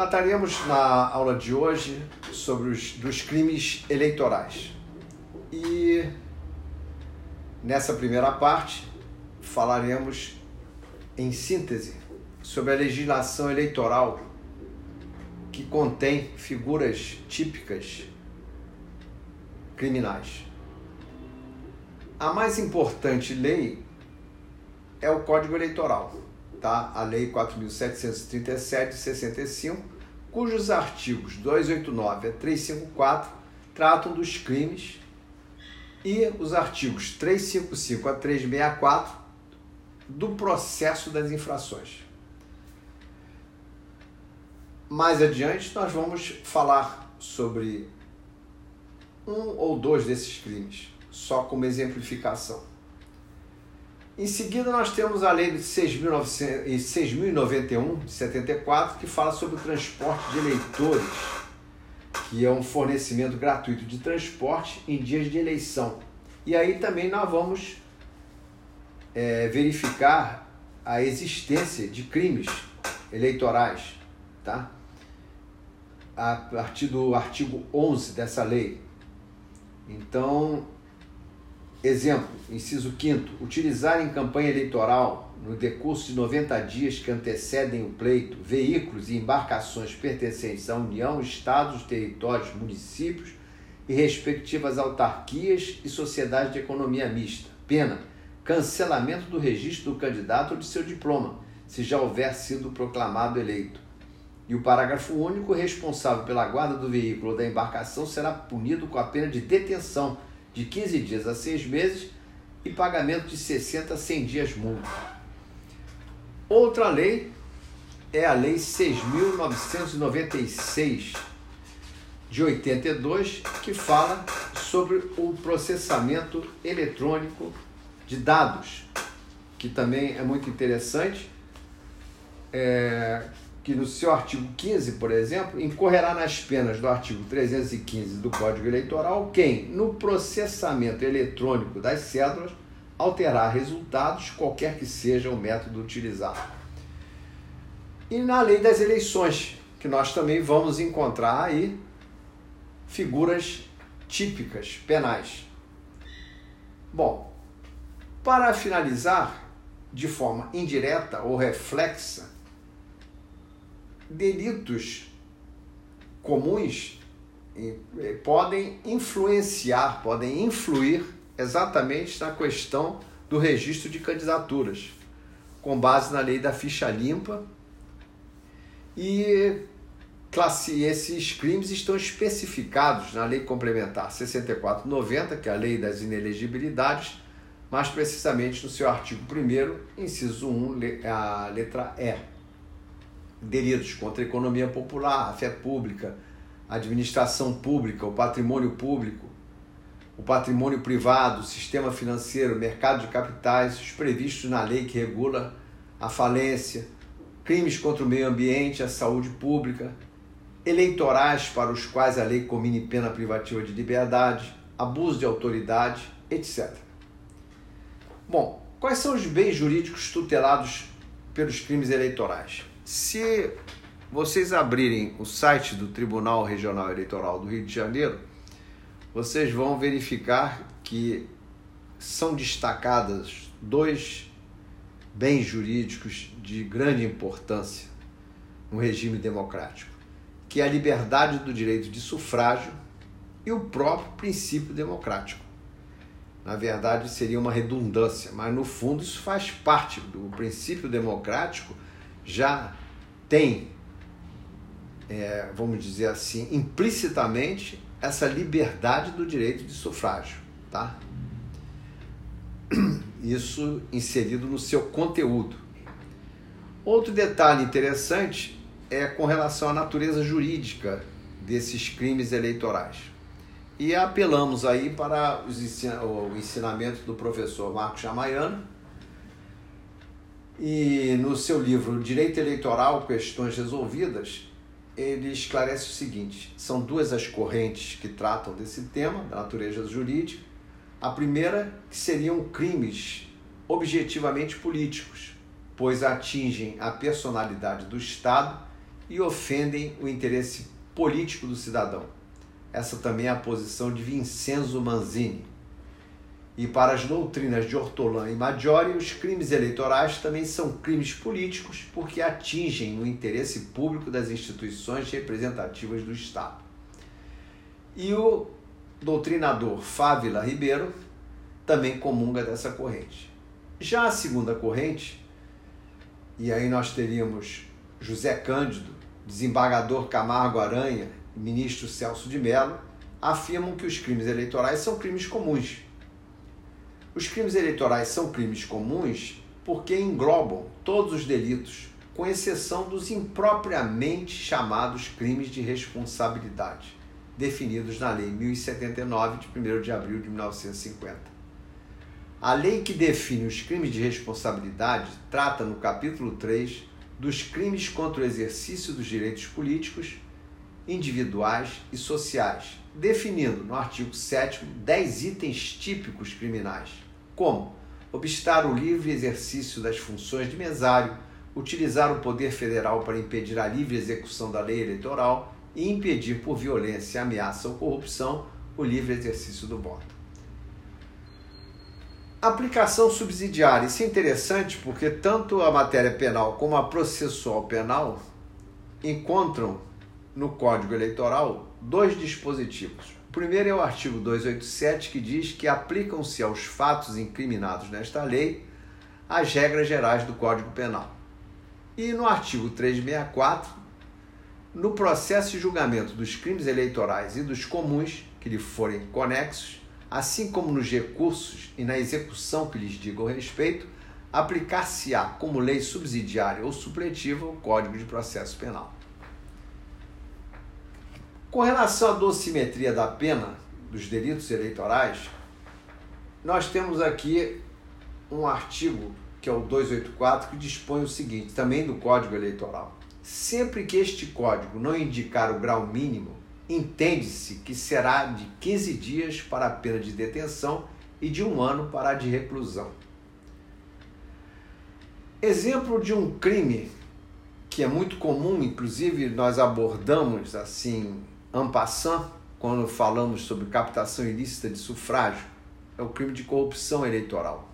Trataremos na aula de hoje sobre os dos crimes eleitorais. E nessa primeira parte falaremos em síntese sobre a legislação eleitoral que contém figuras típicas criminais. A mais importante lei é o Código Eleitoral, tá? A Lei 4737 de 65, cujos artigos 289 a 354 tratam dos crimes e os artigos 355 a 364 do processo das infrações. Mais adiante, nós vamos falar sobre um ou dois desses crimes, só como exemplificação. Em seguida, nós temos a Lei de 6.091, de 74, que fala sobre o transporte de eleitores, que é um fornecimento gratuito de transporte em dias de eleição. E aí também nós vamos é, verificar a existência de crimes eleitorais, tá? a partir do artigo 11 dessa lei. Então, exemplo, inciso 5 utilizar em campanha eleitoral, no decurso de 90 dias que antecedem o pleito, veículos e embarcações pertencentes à União, Estados, territórios, municípios e respectivas autarquias e sociedades de economia mista. Pena: cancelamento do registro do candidato ou de seu diploma, se já houver sido proclamado eleito e o parágrafo único, responsável pela guarda do veículo ou da embarcação será punido com a pena de detenção de 15 dias a 6 meses e pagamento de 60 a 100 dias multa. Outra lei é a Lei 6.996 de 82, que fala sobre o processamento eletrônico de dados, que também é muito interessante. É, que no seu artigo 15, por exemplo, incorrerá nas penas do artigo 315 do Código Eleitoral quem, no processamento eletrônico das cédulas, alterar resultados, qualquer que seja o método utilizado. E na lei das eleições, que nós também vamos encontrar aí figuras típicas penais. Bom, para finalizar, de forma indireta ou reflexa, delitos comuns eh, podem influenciar, podem influir exatamente na questão do registro de candidaturas, com base na lei da ficha limpa. E classe, esses crimes estão especificados na Lei Complementar 6490, que é a Lei das Inelegibilidades, mais precisamente no seu artigo 1, inciso 1, a letra E delitos contra a economia popular, a fé pública, a administração pública, o patrimônio público, o patrimônio privado, o sistema financeiro, o mercado de capitais, os previstos na lei que regula a falência, crimes contra o meio ambiente, a saúde pública, eleitorais para os quais a lei comine pena privativa de liberdade, abuso de autoridade, etc. Bom, quais são os bens jurídicos tutelados pelos crimes eleitorais? Se vocês abrirem o site do Tribunal Regional Eleitoral do Rio de Janeiro, vocês vão verificar que são destacadas dois bens jurídicos de grande importância no regime democrático, que é a liberdade do direito de sufrágio e o próprio princípio democrático. Na verdade, seria uma redundância, mas no fundo isso faz parte do princípio democrático já tem, é, vamos dizer assim, implicitamente essa liberdade do direito de sufrágio, tá? Isso inserido no seu conteúdo. Outro detalhe interessante é com relação à natureza jurídica desses crimes eleitorais. E apelamos aí para os o ensinamento do professor Marcos Chamaiano, e no seu livro Direito Eleitoral, Questões Resolvidas, ele esclarece o seguinte: são duas as correntes que tratam desse tema, da natureza jurídica. A primeira, que seriam crimes objetivamente políticos, pois atingem a personalidade do Estado e ofendem o interesse político do cidadão. Essa também é a posição de Vincenzo Manzini. E para as doutrinas de Ortolan e Maggiore, os crimes eleitorais também são crimes políticos porque atingem o interesse público das instituições representativas do Estado. E o doutrinador Fávila Ribeiro também comunga dessa corrente. Já a segunda corrente, e aí nós teríamos José Cândido, desembargador Camargo Aranha e ministro Celso de Mello, afirmam que os crimes eleitorais são crimes comuns. Os crimes eleitorais são crimes comuns porque englobam todos os delitos, com exceção dos impropriamente chamados crimes de responsabilidade, definidos na Lei 1079 de 1 de abril de 1950. A lei que define os crimes de responsabilidade trata no capítulo 3 dos crimes contra o exercício dos direitos políticos, individuais e sociais, definindo no artigo 7 10 itens típicos criminais, como obstar o livre exercício das funções de mesário, utilizar o poder federal para impedir a livre execução da lei eleitoral e impedir por violência, ameaça ou corrupção o livre exercício do voto. Aplicação subsidiária. Isso é interessante porque tanto a matéria penal como a processual penal encontram no Código Eleitoral dois dispositivos. O primeiro é o artigo 287, que diz que aplicam-se aos fatos incriminados nesta lei as regras gerais do Código Penal. E no artigo 364, no processo de julgamento dos crimes eleitorais e dos comuns que lhe forem conexos, assim como nos recursos e na execução que lhes digam respeito, aplicar-se-á como lei subsidiária ou supletiva o Código de Processo Penal. Com relação à dosimetria da pena dos delitos eleitorais, nós temos aqui um artigo, que é o 284, que dispõe o seguinte, também do Código Eleitoral. Sempre que este código não indicar o grau mínimo entende-se que será de 15 dias para a pena de detenção e de um ano para a de reclusão. Exemplo de um crime que é muito comum, inclusive nós abordamos assim, en passant, quando falamos sobre captação ilícita de sufrágio, é o crime de corrupção eleitoral.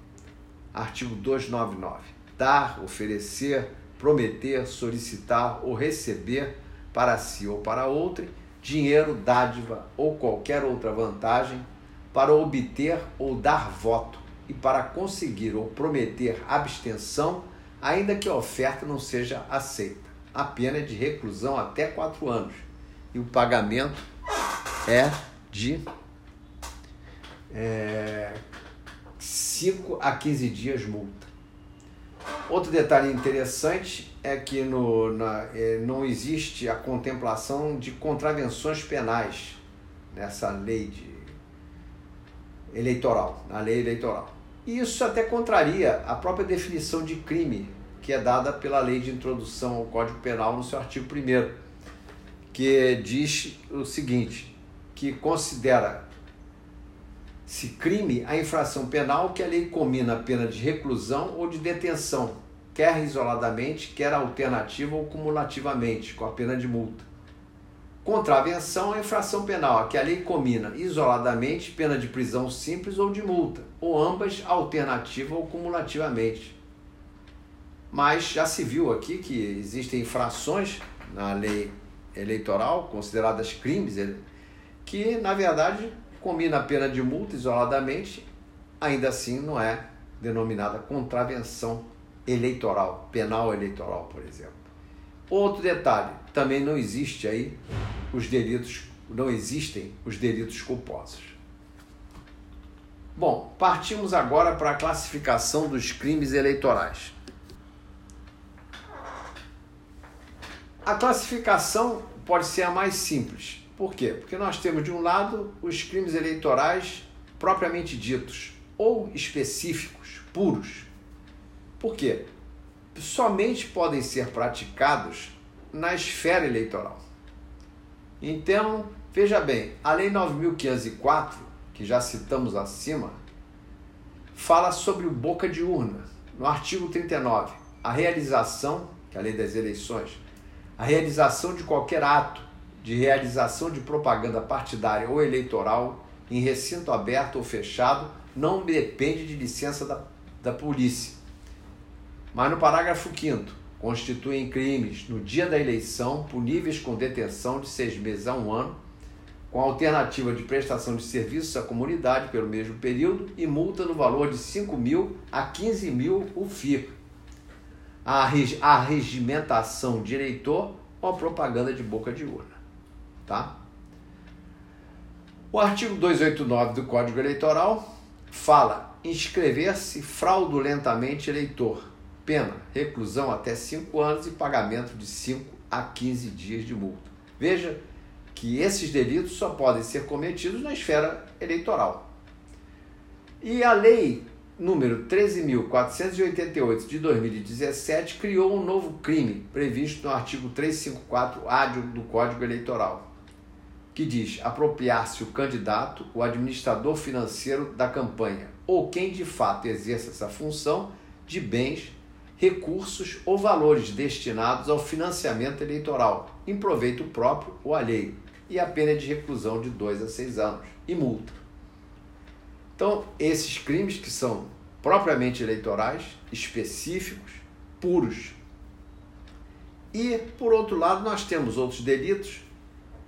Artigo 299. Dar, oferecer, prometer, solicitar ou receber para si ou para outrem dinheiro, dádiva ou qualquer outra vantagem para obter ou dar voto e para conseguir ou prometer abstenção, ainda que a oferta não seja aceita. A pena é de reclusão até quatro anos e o pagamento é de é, 5 a 15 dias multa. Outro detalhe interessante é que no, na, é, não existe a contemplação de contravenções penais nessa lei de, eleitoral, na lei eleitoral. E isso até contraria a própria definição de crime que é dada pela lei de introdução ao Código Penal no seu artigo 1 que diz o seguinte, que considera se crime a infração penal que a lei combina a pena de reclusão ou de detenção quer isoladamente, quer alternativa ou cumulativamente, com a pena de multa. Contravenção é infração penal, a que a lei combina isoladamente pena de prisão simples ou de multa, ou ambas alternativa ou cumulativamente. Mas já se viu aqui que existem infrações na lei eleitoral consideradas crimes que na verdade combina a pena de multa isoladamente, ainda assim não é denominada contravenção eleitoral, penal eleitoral, por exemplo. Outro detalhe, também não existe aí os delitos, não existem os delitos culposos. Bom, partimos agora para a classificação dos crimes eleitorais. A classificação pode ser a mais simples. Por quê? Porque nós temos de um lado os crimes eleitorais propriamente ditos ou específicos, puros, por quê? Somente podem ser praticados na esfera eleitoral. Então, veja bem, a Lei 9.504, que já citamos acima, fala sobre o boca de urna. No artigo 39, a realização, que é a lei das eleições, A realização de qualquer ato de realização de propaganda partidária ou eleitoral em recinto aberto ou fechado não depende de licença da, da polícia. Mas no parágrafo 5 constituem crimes no dia da eleição puníveis com detenção de seis meses a um ano, com alternativa de prestação de serviços à comunidade pelo mesmo período e multa no valor de 5 mil a 15 mil o FIR. A, a regimentação de eleitor ou a propaganda de boca de urna. Tá? O artigo 289 do Código Eleitoral fala inscrever-se fraudulentamente eleitor, pena, reclusão até 5 anos e pagamento de 5 a 15 dias de multa. Veja que esses delitos só podem ser cometidos na esfera eleitoral. E a lei número 13.488 de 2017 criou um novo crime previsto no artigo 354-A do Código Eleitoral, que diz apropriar-se o candidato, o administrador financeiro da campanha ou quem de fato exerça essa função de bens, recursos ou valores destinados ao financiamento eleitoral, em proveito próprio ou alheio, e a pena de reclusão de 2 a 6 anos e multa. Então, esses crimes que são propriamente eleitorais, específicos, puros. E, por outro lado, nós temos outros delitos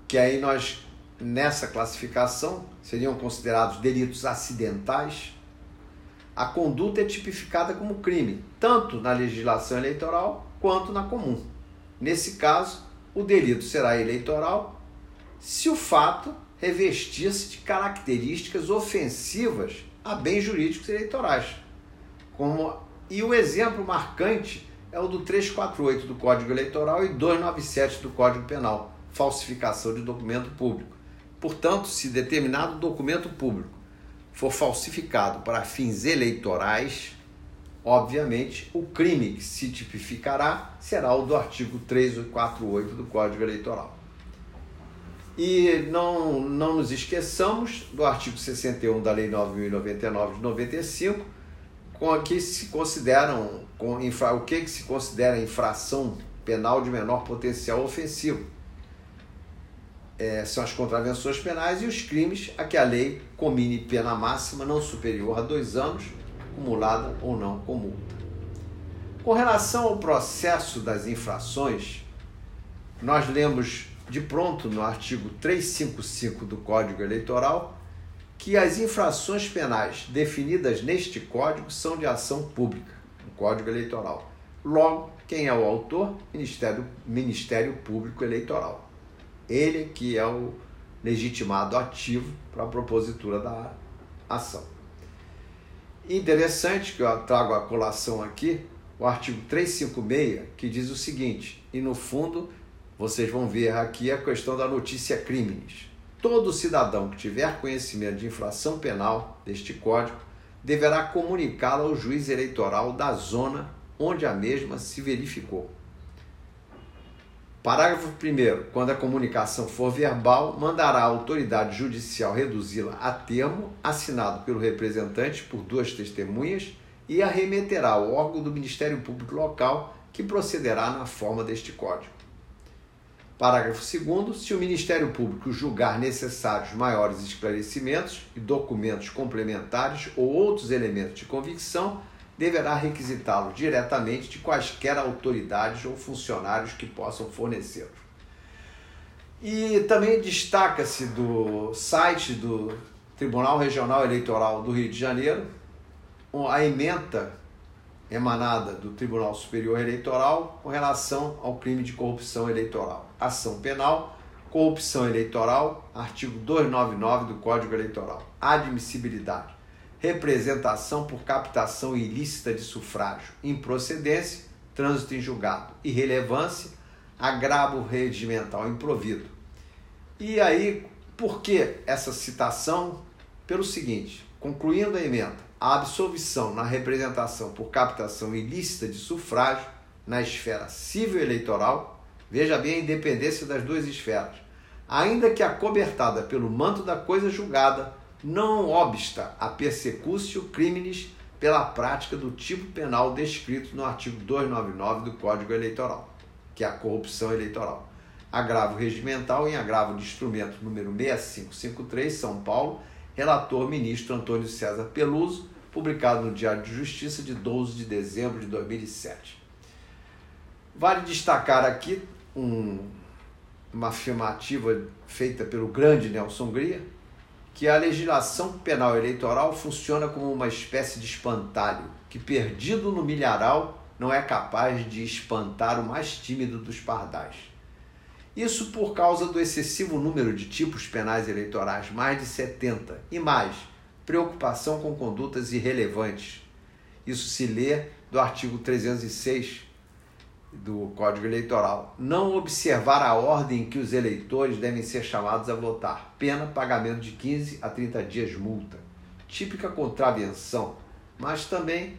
que aí nós, nessa classificação, seriam considerados delitos acidentais. A conduta é tipificada como crime, tanto na legislação eleitoral quanto na comum. Nesse caso, o delito será eleitoral se o fato revestir-se de características ofensivas a bens jurídicos eleitorais. Como, e o exemplo marcante é o do 348 do Código Eleitoral e 297 do Código Penal, falsificação de documento público. Portanto, se determinado documento público for falsificado para fins eleitorais, obviamente o crime que se tipificará será o do artigo 348 do Código Eleitoral. E não, não nos esqueçamos do artigo 61 da Lei 9.099 de 95, com que se consideram com infra, o que, que se considera infração penal de menor potencial ofensivo. É, são as contravenções penais e os crimes a que a lei comine pena máxima não superior a dois anos, acumulada ou não com multa. Com relação ao processo das infrações, nós lemos de pronto no artigo 355 do Código Eleitoral que as infrações penais definidas neste código são de ação pública, o Código Eleitoral. Logo, quem é o autor? Ministério, Ministério Público Eleitoral. Ele que é o legitimado ativo para a propositura da ação. Interessante que eu trago a colação aqui, o artigo 356, que diz o seguinte, e no fundo vocês vão ver aqui a questão da notícia crimes. Todo cidadão que tiver conhecimento de infração penal deste código deverá comunicá-la ao juiz eleitoral da zona onde a mesma se verificou. Parágrafo 1. Quando a comunicação for verbal, mandará a autoridade judicial reduzi-la a termo, assinado pelo representante por duas testemunhas, e a remeterá ao órgão do Ministério Público local, que procederá na forma deste código. Parágrafo 2. Se o Ministério Público julgar necessários maiores esclarecimentos e documentos complementares ou outros elementos de convicção, deverá requisitá-los diretamente de quaisquer autoridades ou funcionários que possam fornecê-los. E também destaca-se do site do Tribunal Regional Eleitoral do Rio de Janeiro a emenda emanada do Tribunal Superior Eleitoral com relação ao crime de corrupção eleitoral. Ação penal, corrupção eleitoral, artigo 299 do Código Eleitoral. Admissibilidade, representação por captação ilícita de sufrágio, improcedência, trânsito em julgado, irrelevância, agravo regimental improvido. E aí, por que essa citação? Pelo seguinte, concluindo a emenda, a absolvição na representação por captação ilícita de sufrágio na esfera civil eleitoral, veja bem a independência das duas esferas, ainda que acobertada pelo manto da coisa julgada, não obsta a persecutio criminis pela prática do tipo penal descrito no artigo 299 do Código Eleitoral, que é a corrupção eleitoral. Agravo regimental em agravo de instrumento número 6553, São Paulo, relator ministro Antônio César Peluso, publicado no Diário de Justiça de 12 de dezembro de 2007. Vale destacar aqui um, uma afirmativa feita pelo grande Nelson Gria, que a legislação penal eleitoral funciona como uma espécie de espantalho, que perdido no milharal não é capaz de espantar o mais tímido dos pardais. Isso por causa do excessivo número de tipos penais eleitorais, mais de 70, e mais, preocupação com condutas irrelevantes. Isso se lê do artigo 306 do Código Eleitoral. Não observar a ordem em que os eleitores devem ser chamados a votar. Pena, pagamento de 15 a 30 dias multa. Típica contravenção, mas também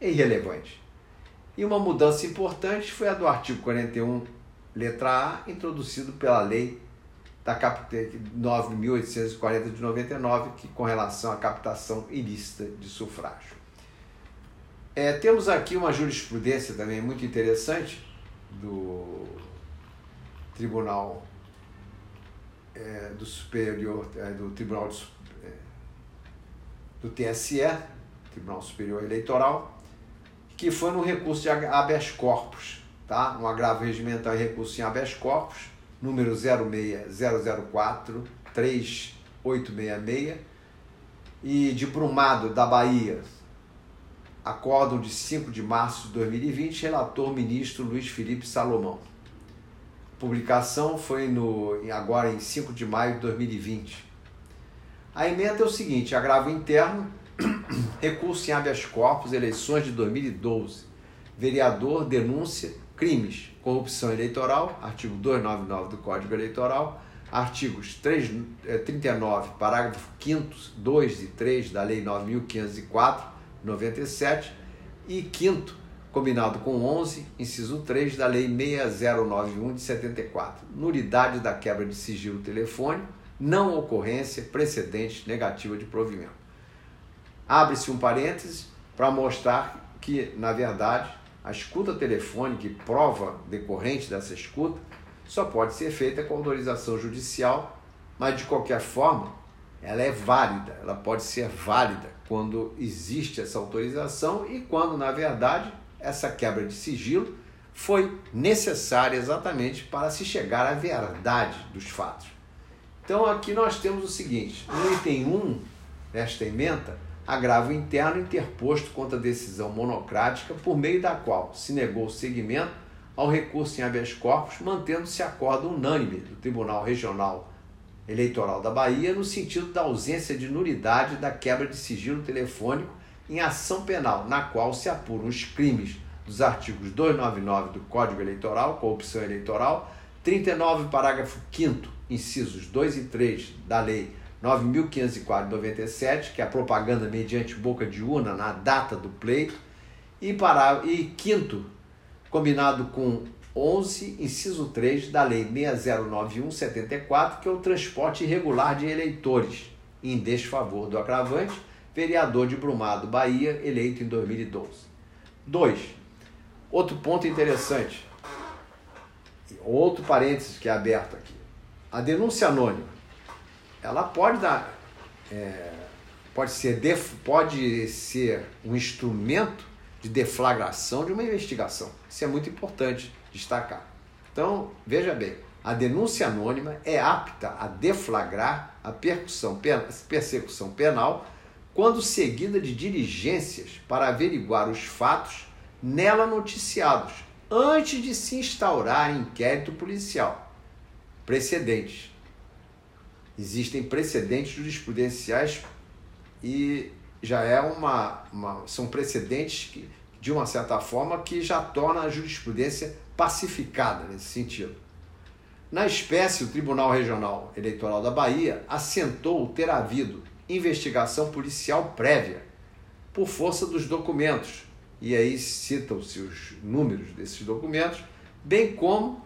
é irrelevante. E uma mudança importante foi a do artigo 41, letra A, introduzido pela lei da 9.840 de 99, que com relação à captação ilícita de sufrágio. É, temos aqui uma jurisprudência também muito interessante do Tribunal é, do Superior, é, do Tribunal é, do TSE, Tribunal Superior Eleitoral, que foi no recurso de habeas corpus, tá? um agravo regimental em recurso em habeas corpus, número 06004 3866, e de Brumado, da Bahia, acórdão de 5 de março de 2020, relator ministro Luiz Felipe Salomão. publicação foi no, agora em 5 de maio de 2020. A emenda é o seguinte: agravo interno recurso em habeas corpus, eleições de 2012. Vereador denúncia crimes, corrupção eleitoral, artigo 299 do Código Eleitoral, artigos 3, 39, eh, parágrafo 5 2 e 3 da Lei 9504, 97 e 5 combinado com 11, inciso 3 da Lei 6091 de 74, nulidade da quebra de sigilo telefônico, não ocorrência, precedente negativa de provimento. Abre-se um parêntese para mostrar que, na verdade, a escuta telefônica e prova decorrente dessa escuta só pode ser feita com autorização judicial, mas de qualquer forma, ela é válida, ela pode ser válida quando existe essa autorização e quando, na verdade, essa quebra de sigilo foi necessária exatamente para se chegar à verdade dos fatos. Então aqui nós temos o seguinte, no item 1 desta emenda, agravo interno interposto contra a decisão monocrática por meio da qual se negou o seguimento ao recurso em habeas corpus, mantendo-se acordo unânime do Tribunal Regional Eleitoral da Bahia no sentido da ausência de nulidade da quebra de sigilo telefônico em ação penal, na qual se apuram os crimes dos artigos 299 do Código Eleitoral, corrupção eleitoral, 39, parágrafo 5 incisos 2 e 3 da Lei 9.504 que é a propaganda mediante boca de urna na data do pleito, e, para, e quinto, combinado com 11, inciso 3 da Lei 6091-74, que é o transporte irregular de eleitores, em desfavor do agravante, vereador de Brumado, Bahia, eleito em 2012. 2. Outro ponto interessante, outro parênteses que é aberto aqui. A denúncia anônima ela pode dar, é, pode, ser def, pode ser um instrumento de deflagração de uma investigação. Isso é muito importante destacar. Então, veja bem, a denúncia anônima é apta a deflagrar a persecução penal quando seguida de diligências para averiguar os fatos nela noticiados, antes de se instaurar inquérito policial. Precedentes existem precedentes jurisprudenciais e já é uma, uma são precedentes que, de uma certa forma que já torna a jurisprudência pacificada nesse sentido. Na espécie, o Tribunal Regional Eleitoral da Bahia assentou ter havido investigação policial prévia por força dos documentos, e aí citam-se os números desses documentos, bem como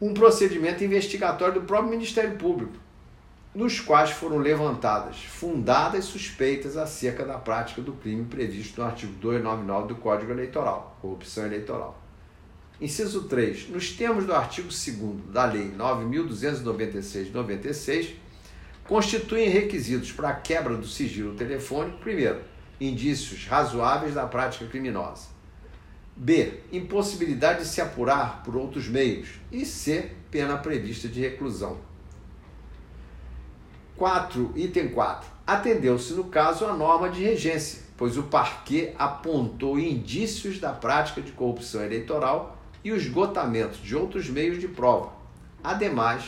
um procedimento investigatório do próprio Ministério Público, nos quais foram levantadas fundadas suspeitas acerca da prática do crime previsto no artigo 299 do Código Eleitoral, corrupção eleitoral. Inciso 3. Nos termos do artigo 2 da Lei 9.296-96, constituem requisitos para a quebra do sigilo telefônico, primeiro, indícios razoáveis da prática criminosa. B. Impossibilidade de se apurar por outros meios. E C. Pena prevista de reclusão. 4. Item 4. Atendeu-se, no caso, a norma de regência, pois o parquê apontou indícios da prática de corrupção eleitoral e o esgotamento de outros meios de prova. Ademais,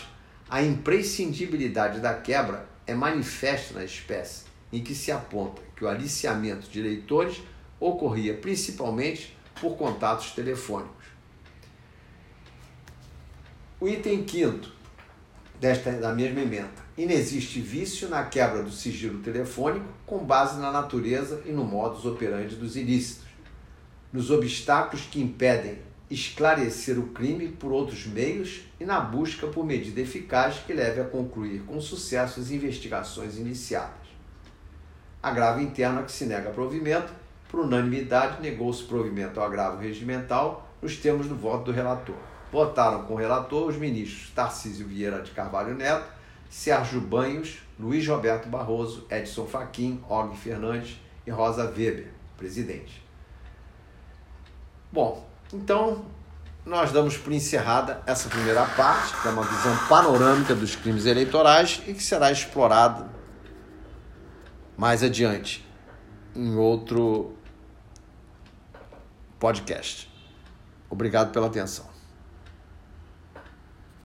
a imprescindibilidade da quebra é manifesta na espécie, em que se aponta que o aliciamento de eleitores ocorria principalmente por contatos telefônicos. O item quinto desta da mesma emenda. Inexiste vício na quebra do sigilo telefônico com base na natureza e no modus operandi dos ilícitos, nos obstáculos que impedem esclarecer o crime por outros meios e na busca por medida eficaz que leve a concluir com sucesso as investigações iniciadas. Agravo interno a que se nega provimento, por unanimidade negou-se provimento ao agravo regimental nos termos do voto do relator. Votaram com o relator os ministros Tarcísio Vieira de Carvalho Neto, Sérgio Banhos, Luiz Roberto Barroso, Edson Fachin, Og Fernandes e Rosa Weber, presidente. Bom, então, nós damos por encerrada essa primeira parte, que é uma visão panorâmica dos crimes eleitorais e que será explorada mais adiante em outro podcast. Obrigado pela atenção.